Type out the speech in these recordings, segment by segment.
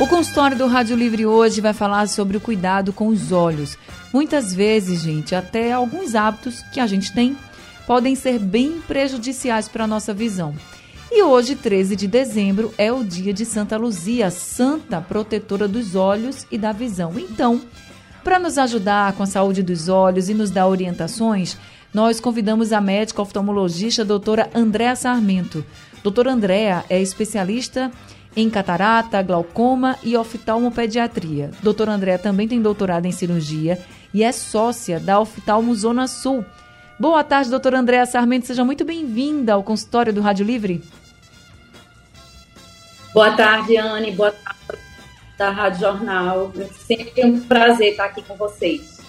O consultório do Rádio Livre hoje vai falar sobre o cuidado com os olhos. Muitas vezes, gente, até alguns hábitos que a gente tem podem ser bem prejudiciais para a nossa visão. E hoje, 13 de dezembro, é o dia de Santa Luzia, santa protetora dos olhos e da visão. Então, para nos ajudar com a saúde dos olhos e nos dar orientações, nós convidamos a médica oftalmologista doutora Andréa Sarmento. Doutora Andréa é especialista em catarata, glaucoma e oftalmopediatria. Doutora Andréa também tem doutorado em cirurgia e é sócia da Oftalmo Zona Sul. Boa tarde, doutora Andréa Sarmento. Seja muito bem-vinda ao consultório do Rádio Livre. Boa tarde, Anne. Boa tarde da Rádio Jornal. É sempre um prazer estar aqui com vocês.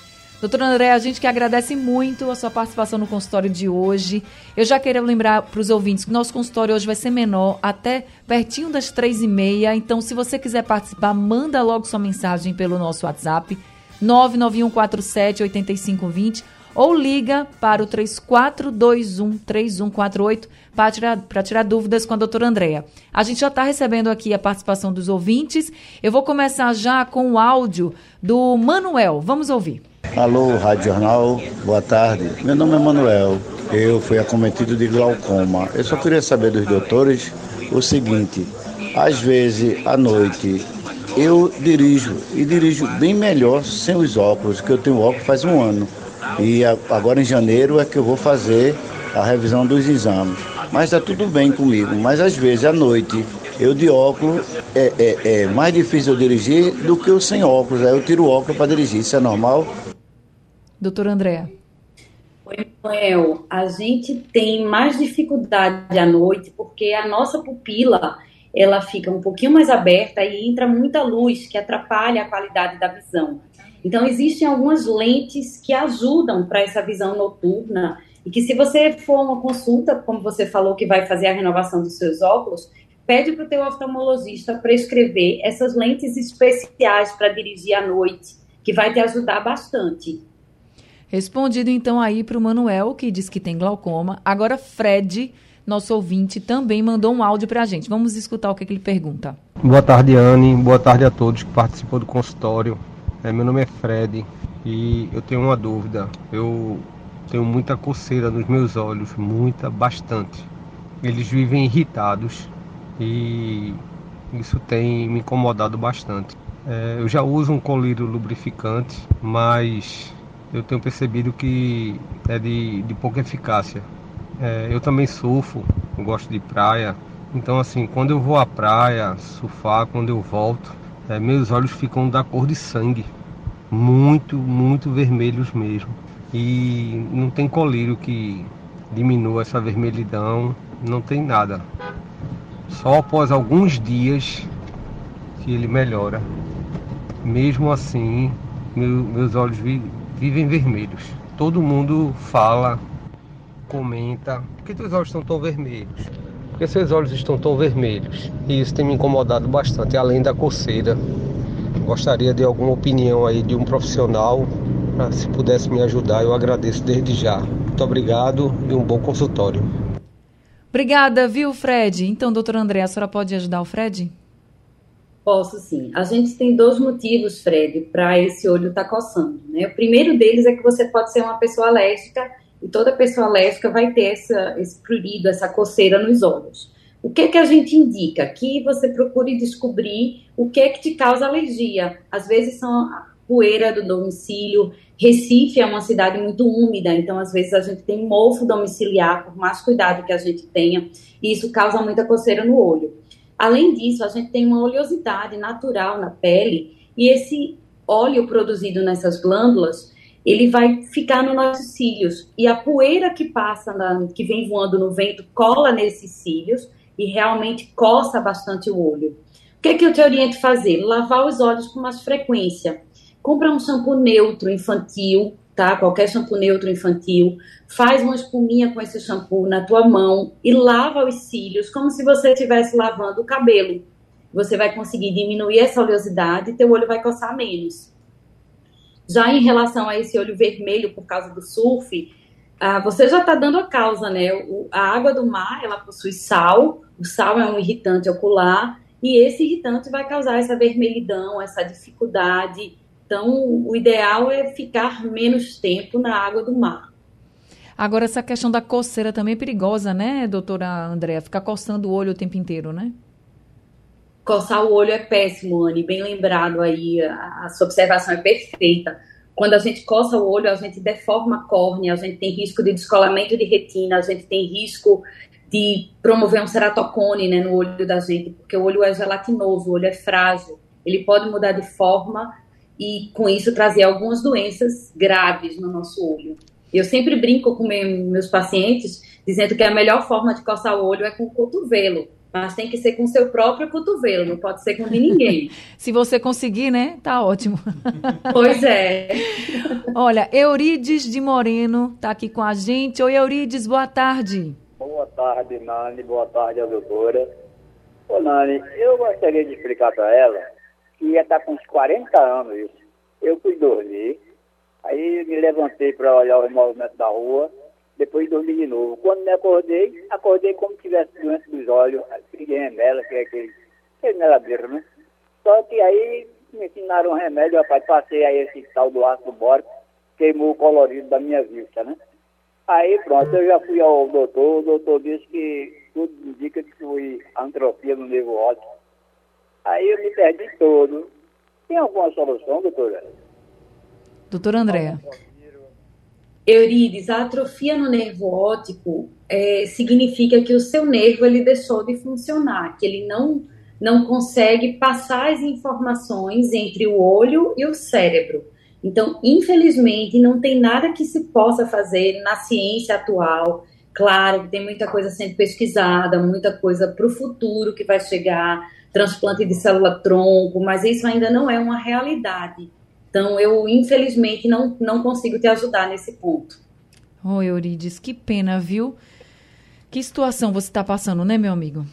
Doutora André, a gente que agradece muito a sua participação no consultório de hoje. Eu já queria lembrar para os ouvintes que nosso consultório hoje vai ser menor, até pertinho das três e meia. Então, se você quiser participar, manda logo sua mensagem pelo nosso WhatsApp, 991478520 ou liga para o 34213148 para tirar, para tirar dúvidas com a doutora Andréa. A gente já está recebendo aqui a participação dos ouvintes. Eu vou começar já com o áudio do Manuel. Vamos ouvir. Alô, Rádio Jornal, boa tarde. Meu nome é Manuel, eu fui acometido de glaucoma. Eu só queria saber dos doutores o seguinte: às vezes à noite eu dirijo e dirijo bem melhor sem os óculos, que eu tenho óculos faz um ano. E agora em janeiro é que eu vou fazer a revisão dos exames. Mas está tudo bem comigo. Mas às vezes à noite eu de óculos é, é, é mais difícil eu dirigir do que eu sem óculos. Aí eu tiro o óculos para dirigir. Isso é normal? Doutora Andréa. Oi, Manuel. A gente tem mais dificuldade à noite porque a nossa pupila ela fica um pouquinho mais aberta e entra muita luz que atrapalha a qualidade da visão. Então, existem algumas lentes que ajudam para essa visão noturna e que se você for uma consulta, como você falou que vai fazer a renovação dos seus óculos, pede para o teu oftalmologista prescrever essas lentes especiais para dirigir à noite, que vai te ajudar bastante. Respondido então aí para o Manuel, que diz que tem glaucoma. Agora, Fred, nosso ouvinte, também mandou um áudio para a gente. Vamos escutar o que, que, ele pergunta. Boa tarde, Anne. Boa tarde a todos que participam do consultório. É, meu nome é Fred e eu tenho uma dúvida. Eu tenho muita coceira nos meus olhos, muita, bastante. Eles vivem irritados e isso tem me incomodado bastante. É, eu já uso um colírio lubrificante, mas eu tenho percebido que é de, de pouca eficácia. É, eu também surfo, eu gosto de praia, então assim, quando eu vou à praia surfar, quando eu volto, é, meus olhos ficam da cor de sangue, muito, muito vermelhos mesmo. E não tem colírio que diminua essa vermelhidão, não tem nada. Só após alguns dias que ele melhora. Mesmo assim, meu, meus olhos vivem vermelhos. Todo mundo fala, comenta, por que teus olhos estão tão vermelhos? Por que seus olhos estão tão vermelhos? E isso tem me incomodado bastante, além da coceira. Gostaria de alguma opinião aí de um profissional, se pudesse me ajudar, eu agradeço desde já. Muito obrigado e um bom consultório. Obrigada, viu, Fred? Então, doutora André, a senhora pode ajudar o Fred? Posso sim. A gente tem dois motivos, Fred, para esse olho estar tá coçando. Né? O primeiro deles é que você pode ser uma pessoa alérgica e toda pessoa alérgica vai ter essa, esse prurido, essa coceira nos olhos. O que, que a gente indica? Que você procure descobrir o que é que te causa alergia. Às vezes são poeira do domicílio. Recife é uma cidade muito úmida, então às vezes a gente tem mofo domiciliar, por mais cuidado que a gente tenha, e isso causa muita coceira no olho. Além disso, a gente tem uma oleosidade natural na pele e esse óleo produzido nessas glândulas, ele vai ficar nos nossos cílios e a poeira que passa, na, que vem voando no vento, cola nesses cílios e realmente coça bastante o olho. O que, é que eu te oriento a fazer? Lavar os olhos com mais frequência. compra um shampoo neutro infantil, tá? Qualquer shampoo neutro infantil, faz uma espuminha com esse shampoo na tua mão e lava os cílios como se você estivesse lavando o cabelo. Você vai conseguir diminuir essa oleosidade e teu olho vai coçar menos. Já em relação a esse olho vermelho por causa do surf, ah, você já está dando a causa, né? O, a água do mar, ela possui sal, o sal é um irritante ocular, e esse irritante vai causar essa vermelhidão, essa dificuldade. Então, o ideal é ficar menos tempo na água do mar. Agora, essa questão da coceira também é perigosa, né, doutora Andréa? Ficar coçando o olho o tempo inteiro, né? Coçar o olho é péssimo, Anne, bem lembrado aí, a, a sua observação é perfeita. Quando a gente coça o olho, a gente deforma a córnea, a gente tem risco de descolamento de retina, a gente tem risco de promover um ceratocone né, no olho da gente, porque o olho é gelatinoso, o olho é frágil, ele pode mudar de forma e com isso trazer algumas doenças graves no nosso olho. Eu sempre brinco com meus pacientes dizendo que a melhor forma de coçar o olho é com o cotovelo, mas tem que ser com seu próprio cotovelo, não pode ser com de ninguém. Se você conseguir, né? Tá ótimo. pois é. Olha, Eurides de Moreno tá aqui com a gente. Oi, Eurides, boa tarde. Boa tarde, Nani. Boa tarde, a doutora. Ô, Nani, eu gostaria de explicar para ela que ia estar com uns 40 anos Eu fui dormir, aí me levantei para olhar os movimentos da rua, depois dormi de novo. Quando me acordei, acordei como se tivesse doença dos olhos, peguei remela, que é aquele, aquele meladeiro, né? Só que aí me ensinaram um remédio, rapaz, passei aí esse tal do ácido bórico, queimou o colorido da minha vista, né? Aí pronto, eu já fui ao doutor, o doutor disse que tudo indica que foi antropia no nervo óptico. Aí eu me perdi todo. Tem alguma solução, doutora? Doutora Andréa. Eurides, a atrofia no nervo óptico é, significa que o seu nervo ele deixou de funcionar, que ele não, não consegue passar as informações entre o olho e o cérebro. Então, infelizmente, não tem nada que se possa fazer na ciência atual. Claro que tem muita coisa sendo pesquisada, muita coisa para o futuro que vai chegar, transplante de célula-tronco, mas isso ainda não é uma realidade. Então, eu, infelizmente, não, não consigo te ajudar nesse ponto. Oi, Eurides, que pena, viu? Que situação você está passando, né, meu amigo?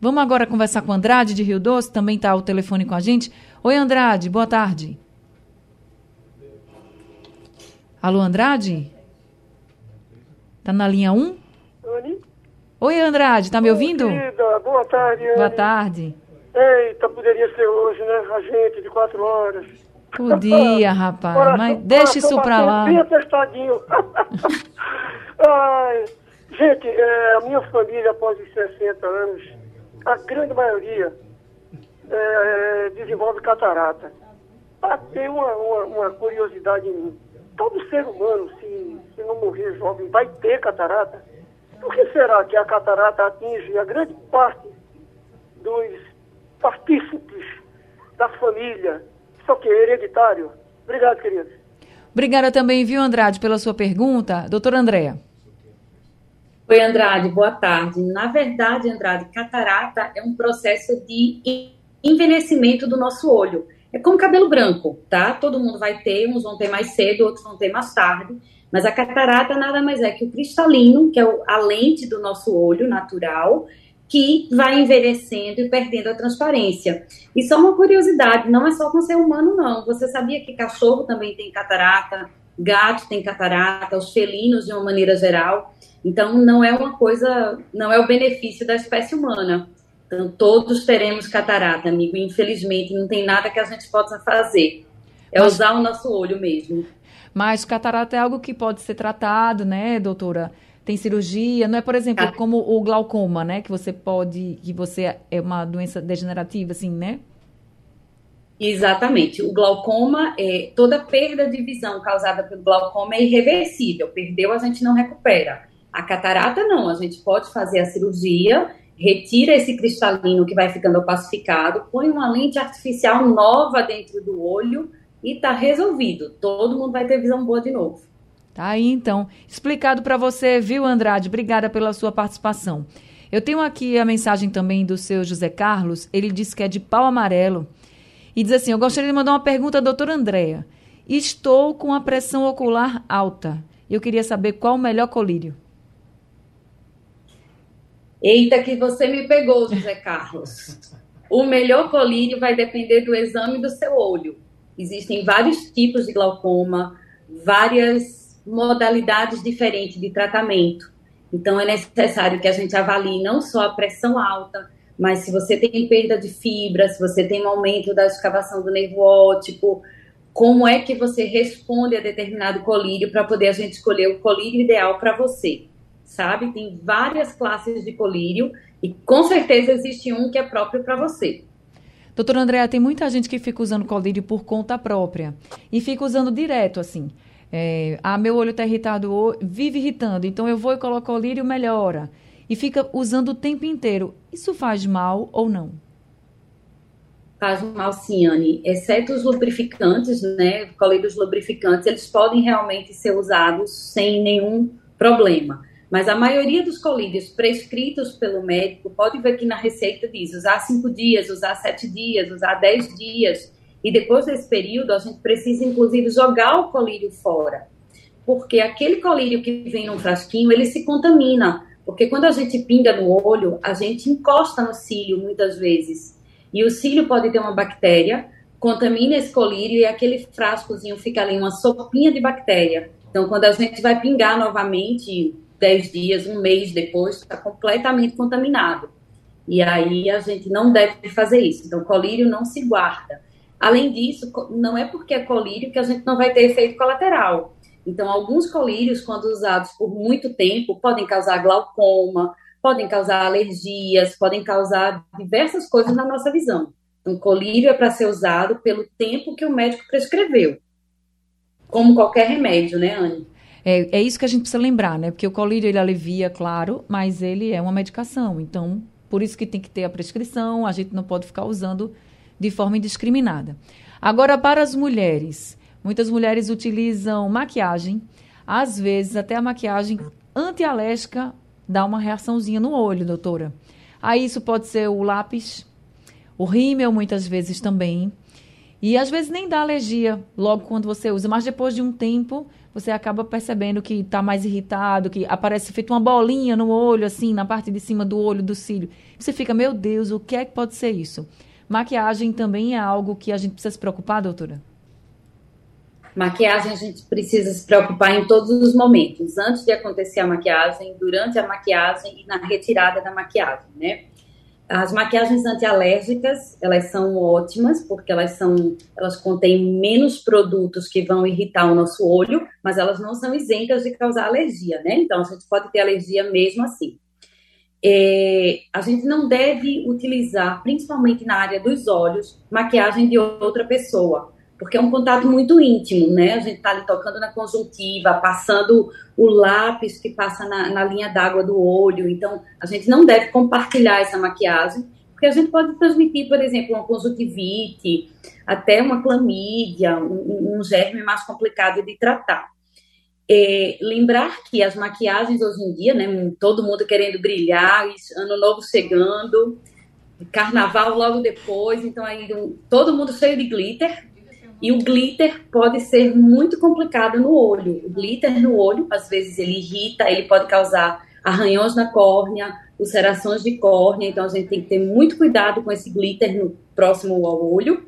Vamos agora conversar com o Andrade de Rio Doce, também está ao telefone com a gente. Oi, Andrade, boa tarde. Alô, Andrade? Tá na linha 1? Oi. Oi, Andrade, tá me ouvindo? Boa tarde, Anne. Boa tarde. Eita, poderia ser hoje, né? A gente de quatro horas. Podia, rapaz, coração, mas deixa isso pra lá. Bem apertadinho. Ai, gente, é, a minha família, após os 60 anos, a grande maioria é, desenvolve catarata. Tem uma, uma, uma curiosidade em mim todo ser humano, se, se não morrer jovem, vai ter catarata? Por que será que a catarata atinge a grande parte dos partícipes da família? Isso aqui é hereditário. Obrigado, querido. Obrigada também, viu, Andrade, pela sua pergunta. Doutora Andréa. Oi, Andrade, boa tarde. Na verdade, Andrade, catarata é um processo de envelhecimento do nosso olho. É como cabelo branco, tá? Todo mundo vai ter, uns vão ter mais cedo, outros vão ter mais tarde. Mas a catarata nada mais é que o cristalino, que é a lente do nosso olho natural, que vai envelhecendo e perdendo a transparência. E só uma curiosidade, não é só com ser humano, não. Você sabia que cachorro também tem catarata, gato tem catarata, os felinos de uma maneira geral. Então não é uma coisa, não é o benefício da espécie humana. Então, todos teremos catarata, amigo. Infelizmente, não tem nada que a gente possa fazer. É Mas... usar o nosso olho mesmo. Mas catarata é algo que pode ser tratado, né, doutora? Tem cirurgia, não é, por exemplo, ah. como o glaucoma, né? Que você pode, que você é uma doença degenerativa, assim, né? Exatamente. O glaucoma, é, toda perda de visão causada pelo glaucoma é irreversível. Perdeu, a gente não recupera. A catarata, não. A gente pode fazer a cirurgia retira esse cristalino que vai ficando opacificado, põe uma lente artificial nova dentro do olho e tá resolvido. Todo mundo vai ter visão boa de novo. Tá aí então, explicado para você, viu, Andrade? Obrigada pela sua participação. Eu tenho aqui a mensagem também do seu José Carlos. Ele disse que é de pau amarelo E diz assim: Eu gostaria de mandar uma pergunta à doutora Andréa. Estou com a pressão ocular alta. Eu queria saber qual o melhor colírio. Eita, que você me pegou, José Carlos. O melhor colírio vai depender do exame do seu olho. Existem vários tipos de glaucoma, várias modalidades diferentes de tratamento. Então, é necessário que a gente avalie não só a pressão alta, mas se você tem perda de fibra, se você tem um aumento da escavação do nervo óptico, como é que você responde a determinado colírio para poder a gente escolher o colírio ideal para você, sabe? Tem várias classes de colírio e com certeza existe um que é próprio para você. Doutora Andréa, tem muita gente que fica usando colírio por conta própria e fica usando direto, assim. É, ah, meu olho está irritado, vive irritando, então eu vou e coloco colírio, melhora. E fica usando o tempo inteiro. Isso faz mal ou não? Faz mal sim, Anne. Exceto os lubrificantes, né? Colírios lubrificantes, eles podem realmente ser usados sem nenhum problema. Mas a maioria dos colírios prescritos pelo médico, pode ver que na receita diz usar cinco dias, usar sete dias, usar dez dias. E depois desse período, a gente precisa, inclusive, jogar o colírio fora. Porque aquele colírio que vem num frasquinho, ele se contamina. Porque quando a gente pinga no olho, a gente encosta no cílio muitas vezes. E o cílio pode ter uma bactéria, contamina esse colírio e aquele frascozinho fica ali, uma sopinha de bactéria. Então, quando a gente vai pingar novamente, 10 dias, um mês depois, está completamente contaminado. E aí a gente não deve fazer isso. Então, colírio não se guarda. Além disso, não é porque é colírio que a gente não vai ter efeito colateral. Então, alguns colírios, quando usados por muito tempo, podem causar glaucoma, podem causar alergias, podem causar diversas coisas na nossa visão. Então, colírio é para ser usado pelo tempo que o médico prescreveu. Como qualquer remédio, né, Anne? É, é isso que a gente precisa lembrar, né? Porque o colírio ele alivia, claro, mas ele é uma medicação. Então, por isso que tem que ter a prescrição, a gente não pode ficar usando de forma indiscriminada. Agora, para as mulheres, muitas mulheres utilizam maquiagem, às vezes até a maquiagem antialérgica dá uma reaçãozinha no olho, doutora. Aí isso pode ser o lápis, o rímel muitas vezes também. E às vezes nem dá alergia logo quando você usa, mas depois de um tempo você acaba percebendo que está mais irritado, que aparece feito uma bolinha no olho, assim, na parte de cima do olho, do cílio. Você fica, meu Deus, o que é que pode ser isso? Maquiagem também é algo que a gente precisa se preocupar, doutora? Maquiagem a gente precisa se preocupar em todos os momentos, antes de acontecer a maquiagem, durante a maquiagem e na retirada da maquiagem, né? As maquiagens antialérgicas, elas são ótimas porque elas são, elas contêm menos produtos que vão irritar o nosso olho, mas elas não são isentas de causar alergia, né? Então a gente pode ter alergia mesmo assim é, a gente não deve utilizar, principalmente na área dos olhos, maquiagem de outra pessoa, porque é um contato muito íntimo, né? A gente está ali tocando na conjuntiva, passando o lápis que passa na, na linha d'água do olho, então a gente não deve compartilhar essa maquiagem, porque a gente pode transmitir, por exemplo, uma conjuntivite, até uma clamídia, um, um germe mais complicado de tratar. É, lembrar que as maquiagens hoje em dia, né, todo mundo querendo brilhar, ano novo chegando, carnaval logo depois, então aí todo mundo cheio de glitter. E o glitter pode ser muito complicado no olho. O glitter no olho, às vezes ele irrita, ele pode causar arranhões na córnea, ulcerações de córnea, então a gente tem que ter muito cuidado com esse glitter no próximo ao olho.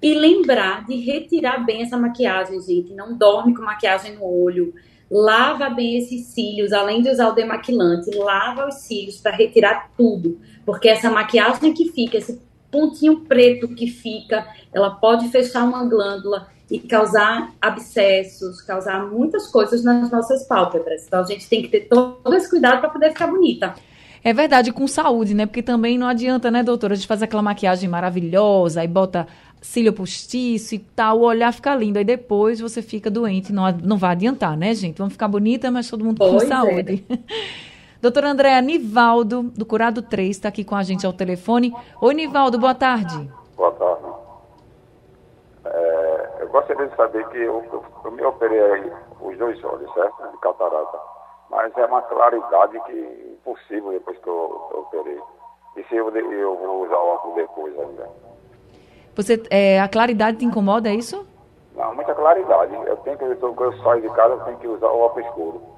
E lembrar de retirar bem essa maquiagem, gente. Não dorme com maquiagem no olho. Lava bem esses cílios, além de usar o demaquilante, lava os cílios para retirar tudo. Porque essa maquiagem que fica, esse pontinho preto que fica, ela pode fechar uma glândula e causar abscessos, causar muitas coisas nas nossas pálpebras. Então a gente tem que ter todo esse cuidado para poder ficar bonita. É verdade, com saúde, né? Porque também não adianta, né, doutora? A gente faz aquela maquiagem maravilhosa, aí bota cílio postiço e tal, o olhar fica lindo. Aí depois você fica doente, não, não vai adiantar, né, gente? Vamos ficar bonita, mas todo mundo pois com é. saúde. É. Doutora Andréa Nivaldo, do Curado 3, está aqui com a gente ao telefone. Oi, Nivaldo, boa tarde. Boa tarde. É, eu gostaria de saber que eu, eu, eu me operei os dois olhos, certo? De catarata. Mas é uma claridade que impossível depois que eu, eu operei. E se eu, eu vou usar o óculos depois ainda? Você, é, a claridade te incomoda, é isso? Não, muita claridade. Eu tenho que, quando eu saio de casa, eu tenho que usar o óculos escuro.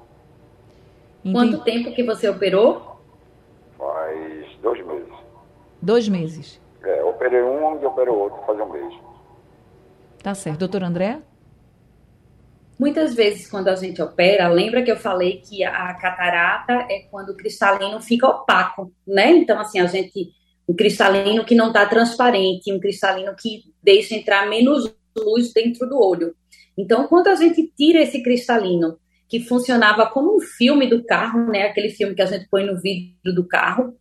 Quanto tempo que você operou? Faz dois meses. Dois meses. É, operei um e operei o outro, faz um mês. Tá certo. Doutor André? Muitas vezes, quando a gente opera, lembra que eu falei que a catarata é quando o cristalino fica opaco, né? Então, assim, a gente. Um cristalino que não está transparente, um cristalino que deixa entrar menos luz dentro do olho. Então, quando a gente tira esse cristalino, que funcionava como um filme do carro, né? Aquele filme que a gente põe no vidro do carro,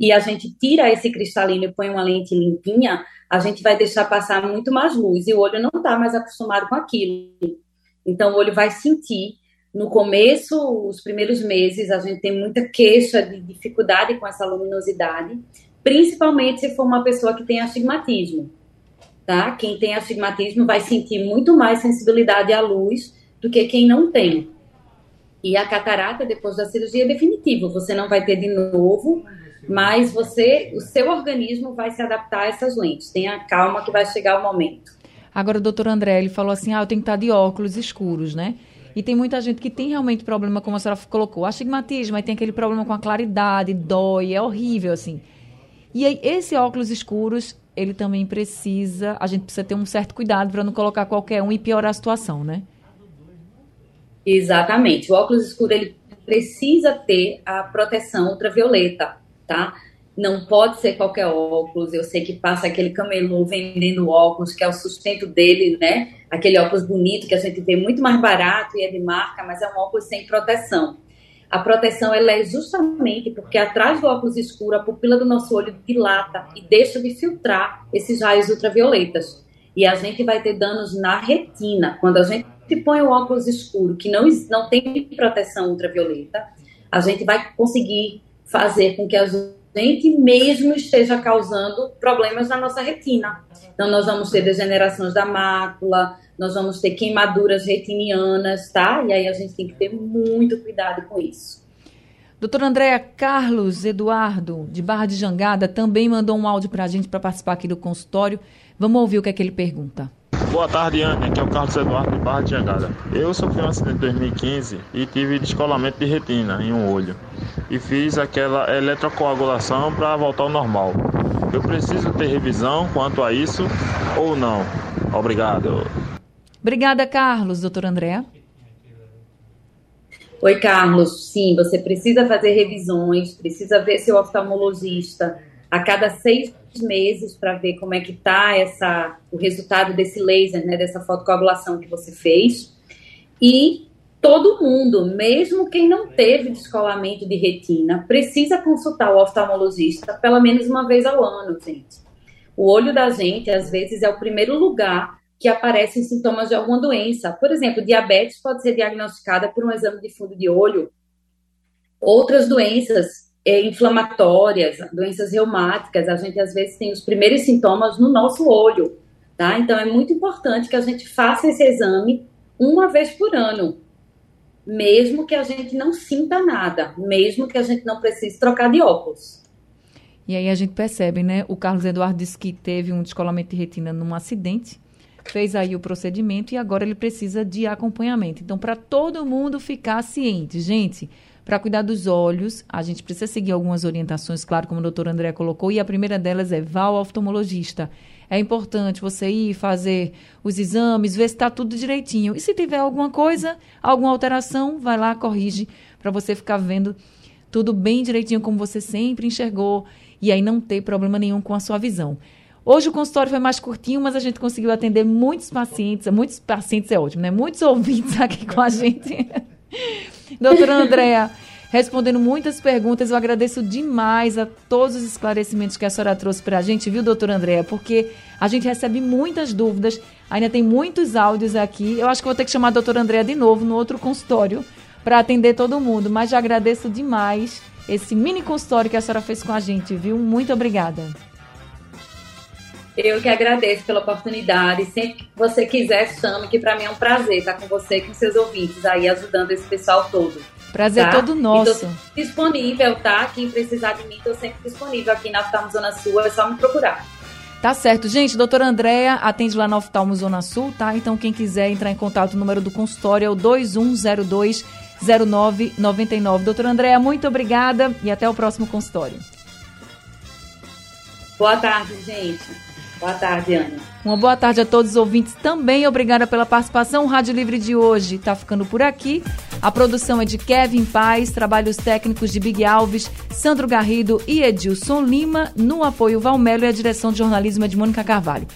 e a gente tira esse cristalino e põe uma lente limpinha, a gente vai deixar passar muito mais luz e o olho não está mais acostumado com aquilo. Então, o olho vai sentir. No começo, os primeiros meses, a gente tem muita queixa de dificuldade com essa luminosidade, principalmente se for uma pessoa que tem astigmatismo. Tá? Quem tem astigmatismo vai sentir muito mais sensibilidade à luz do que quem não tem. E a catarata, depois da cirurgia, é definitivo. Você não vai ter de novo, mas você, o seu organismo vai se adaptar a essas lentes. Tenha calma que vai chegar o momento. Agora, o doutor André, ele falou assim, ah, eu tenho que estar de óculos escuros, né? E tem muita gente que tem realmente problema, como a senhora colocou, astigmatismo, aí tem aquele problema com a claridade, dói, é horrível, assim. E aí, esse óculos escuros, ele também precisa, a gente precisa ter um certo cuidado para não colocar qualquer um e piorar a situação, né? Exatamente. O óculos escuro, ele precisa ter a proteção ultravioleta, tá? não pode ser qualquer óculos. Eu sei que passa aquele camelô vendendo óculos, que é o sustento dele, né? Aquele óculos bonito que a gente vê muito mais barato e é de marca, mas é um óculos sem proteção. A proteção ela é justamente porque atrás do óculos escuro a pupila do nosso olho dilata e deixa de filtrar esses raios ultravioletas. E a gente vai ter danos na retina. Quando a gente põe o óculos escuro que não, não tem proteção ultravioleta, a gente vai conseguir fazer com que as gente mesmo esteja causando problemas na nossa retina. Então, nós vamos ter degenerações da mácula, nós vamos ter queimaduras retinianas, tá? E aí a gente tem que ter muito cuidado com isso. Doutora Andréa, Carlos Eduardo, de Barra de Jangada, também mandou um áudio para a gente para participar aqui do consultório. Vamos ouvir o que é que ele pergunta. Boa tarde, Anne. Aqui é o Carlos Eduardo de Barra de Jangada. Eu sofri um acidente em 2015 e tive descolamento de retina em um olho. E fiz aquela eletrocoagulação para voltar ao normal. Eu preciso ter revisão quanto a isso ou não? Obrigado. Obrigada, Carlos. Doutor André. Oi, Carlos. Sim, você precisa fazer revisões, precisa ver seu oftalmologista a cada seis meses para ver como é que está essa o resultado desse laser, né, dessa fotocoagulação que você fez. E todo mundo, mesmo quem não teve descolamento de retina, precisa consultar o oftalmologista pelo menos uma vez ao ano, gente. O olho da gente, às vezes, é o primeiro lugar que aparecem sintomas de alguma doença. Por exemplo, diabetes pode ser diagnosticada por um exame de fundo de olho. Outras doenças inflamatórias, doenças reumáticas, a gente às vezes tem os primeiros sintomas no nosso olho, tá? Então é muito importante que a gente faça esse exame uma vez por ano, mesmo que a gente não sinta nada, mesmo que a gente não precise trocar de óculos. E aí a gente percebe, né? O Carlos Eduardo disse que teve um descolamento de retina num acidente, fez aí o procedimento e agora ele precisa de acompanhamento. Então, para todo mundo ficar ciente, gente, para cuidar dos olhos, a gente precisa seguir algumas orientações, claro, como o doutor André colocou, e a primeira delas é vá ao oftalmologista. É importante você ir fazer os exames, ver se está tudo direitinho. E se tiver alguma coisa, alguma alteração, vai lá, corrige, para você ficar vendo tudo bem direitinho como você sempre enxergou e aí não ter problema nenhum com a sua visão. Hoje o consultório foi mais curtinho, mas a gente conseguiu atender muitos pacientes, muitos pacientes é ótimo, né? Muitos ouvintes aqui com a gente. Doutora Andréa, respondendo muitas perguntas, eu agradeço demais a todos os esclarecimentos que a senhora trouxe para a gente, viu, doutora Andréa? Porque a gente recebe muitas dúvidas, ainda tem muitos áudios aqui. Eu acho que vou ter que chamar a doutora Andréa de novo no outro consultório para atender todo mundo, mas já agradeço demais esse mini consultório que a senhora fez com a gente, viu? Muito obrigada. Eu que agradeço pela oportunidade. Sempre que você quiser, chame, que para mim é um prazer estar com você e com seus ouvintes aí, ajudando esse pessoal todo. Prazer tá? todo nosso. disponível, tá? Quem precisar de mim, estou sempre disponível aqui na Oftalmo Zona Sul, é só me procurar. Tá certo. Gente, doutora Andréa atende lá na Oftalmo Zona Sul, tá? Então, quem quiser entrar em contato, o número do consultório é o 2102 0999. Doutora Andréa, muito obrigada e até o próximo consultório. Boa tarde, gente. Boa tarde, Ana. Uma boa tarde a todos os ouvintes também. Obrigada pela participação. O Rádio Livre de hoje está ficando por aqui. A produção é de Kevin Paz, trabalhos técnicos de Big Alves, Sandro Garrido e Edilson Lima. No apoio Valmelo e a direção de jornalismo é de Mônica Carvalho.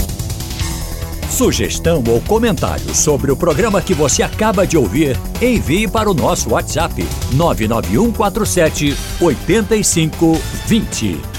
Sugestão ou comentário sobre o programa que você acaba de ouvir, envie para o nosso WhatsApp 99147 8520.